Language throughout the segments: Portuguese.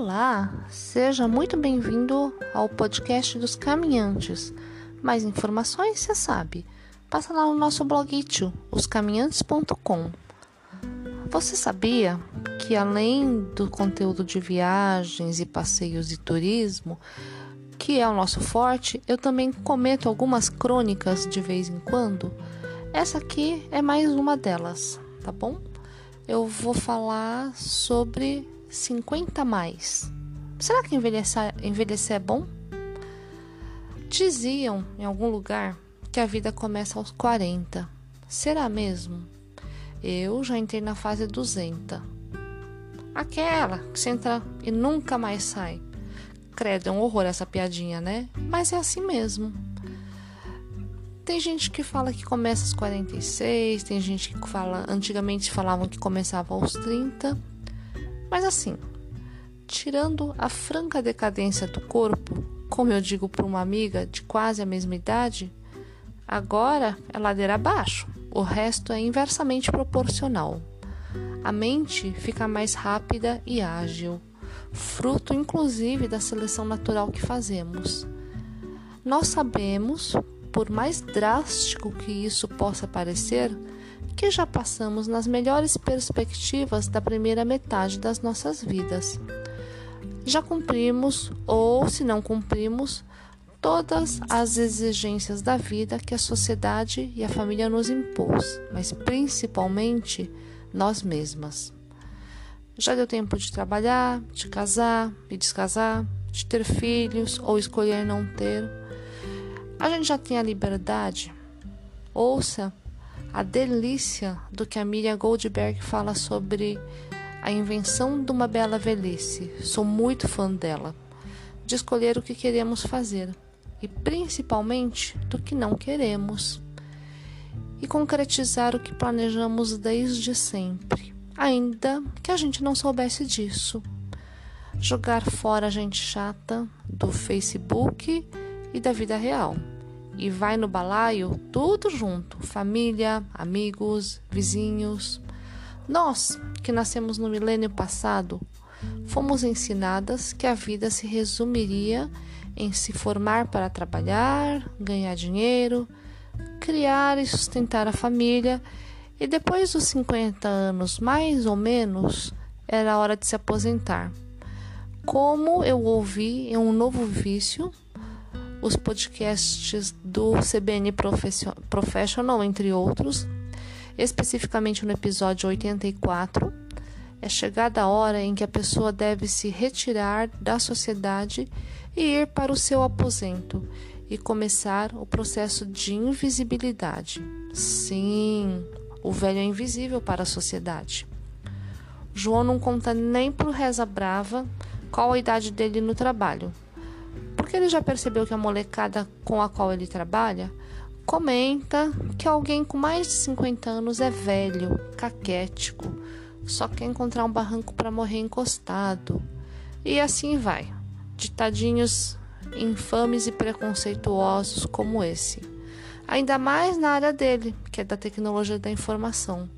Olá, seja muito bem-vindo ao podcast dos caminhantes. Mais informações, você sabe, passa lá no nosso blog oscaminhantes.com. Você sabia que além do conteúdo de viagens e passeios e turismo, que é o nosso forte, eu também comento algumas crônicas de vez em quando? Essa aqui é mais uma delas, tá bom? Eu vou falar sobre 50 mais. Será que envelhecer, envelhecer é bom? Diziam em algum lugar que a vida começa aos 40. Será mesmo? Eu já entrei na fase 200. Aquela que você entra e nunca mais sai. Credo, é um horror essa piadinha, né? Mas é assim mesmo. Tem gente que fala que começa aos 46, tem gente que fala, antigamente falavam que começava aos 30. Mas assim, tirando a franca decadência do corpo, como eu digo para uma amiga de quase a mesma idade, agora é ladeira abaixo. O resto é inversamente proporcional. A mente fica mais rápida e ágil, fruto inclusive da seleção natural que fazemos. Nós sabemos, por mais drástico que isso possa parecer, que já passamos nas melhores perspectivas da primeira metade das nossas vidas. Já cumprimos, ou se não cumprimos, todas as exigências da vida que a sociedade e a família nos impôs, mas principalmente nós mesmas. Já deu tempo de trabalhar, de casar e descasar, de ter filhos ou escolher não ter. A gente já tem a liberdade. Ouça a delícia do que a Miriam Goldberg fala sobre a invenção de uma bela velhice. Sou muito fã dela. De escolher o que queremos fazer e principalmente do que não queremos. E concretizar o que planejamos desde sempre, ainda que a gente não soubesse disso. Jogar fora a gente chata do Facebook e da vida real e vai no balaio tudo junto: família, amigos, vizinhos. Nós, que nascemos no milênio passado, fomos ensinadas que a vida se resumiria em se formar para trabalhar, ganhar dinheiro, criar e sustentar a família, e depois dos 50 anos, mais ou menos, era hora de se aposentar. Como eu ouvi em um novo vício, os podcasts do CBN Professional, entre outros, especificamente no episódio 84. É chegada a hora em que a pessoa deve se retirar da sociedade e ir para o seu aposento e começar o processo de invisibilidade. Sim, o velho é invisível para a sociedade. João não conta nem para o Reza Brava qual a idade dele no trabalho porque ele já percebeu que a molecada com a qual ele trabalha comenta que alguém com mais de 50 anos é velho, caquético, só quer encontrar um barranco para morrer encostado. E assim vai. Ditadinhos infames e preconceituosos como esse. Ainda mais na área dele, que é da tecnologia da informação,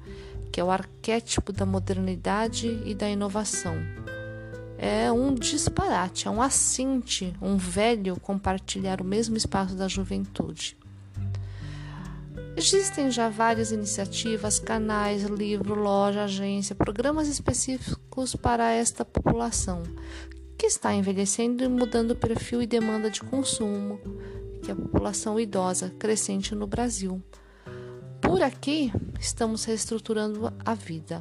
que é o arquétipo da modernidade e da inovação é um disparate, é um assinte, um velho compartilhar o mesmo espaço da juventude. Existem já várias iniciativas, canais, livro, loja, agência, programas específicos para esta população que está envelhecendo e mudando o perfil e demanda de consumo, que é a população idosa crescente no Brasil. Por aqui, estamos reestruturando a vida.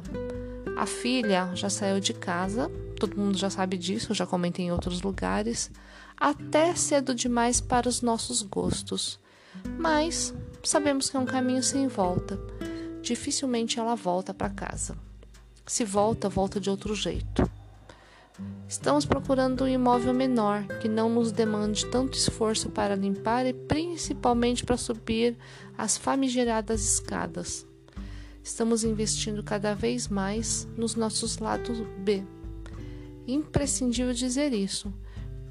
A filha já saiu de casa todo mundo já sabe disso, já comentei em outros lugares, até cedo demais para os nossos gostos. Mas sabemos que é um caminho sem volta. Dificilmente ela volta para casa. Se volta, volta de outro jeito. Estamos procurando um imóvel menor que não nos demande tanto esforço para limpar e principalmente para subir as famigeradas escadas. Estamos investindo cada vez mais nos nossos lados B imprescindível dizer isso.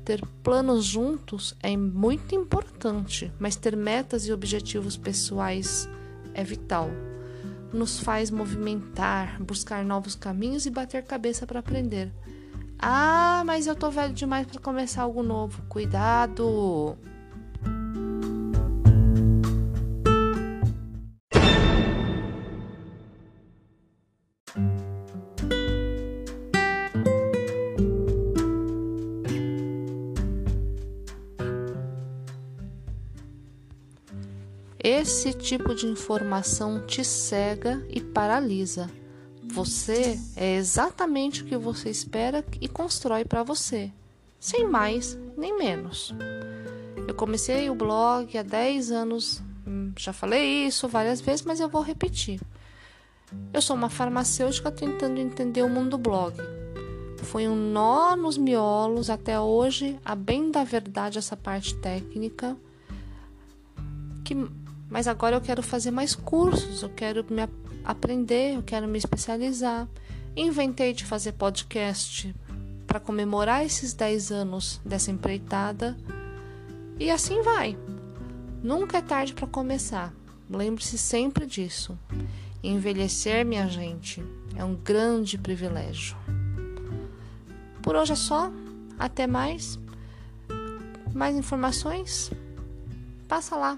Ter planos juntos é muito importante, mas ter metas e objetivos pessoais é vital. Nos faz movimentar, buscar novos caminhos e bater cabeça para aprender. Ah, mas eu tô velho demais para começar algo novo. Cuidado! Esse tipo de informação te cega e paralisa. Você é exatamente o que você espera e constrói para você, sem mais nem menos. Eu comecei o blog há 10 anos, hum, já falei isso várias vezes, mas eu vou repetir. Eu sou uma farmacêutica tentando entender o mundo do blog. Foi um nó nos miolos até hoje, a bem da verdade, essa parte técnica que mas agora eu quero fazer mais cursos, eu quero me aprender, eu quero me especializar. Inventei de fazer podcast para comemorar esses 10 anos dessa empreitada. E assim vai. Nunca é tarde para começar. Lembre-se sempre disso. Envelhecer, minha gente, é um grande privilégio. Por hoje é só. Até mais. Mais informações? Passa lá.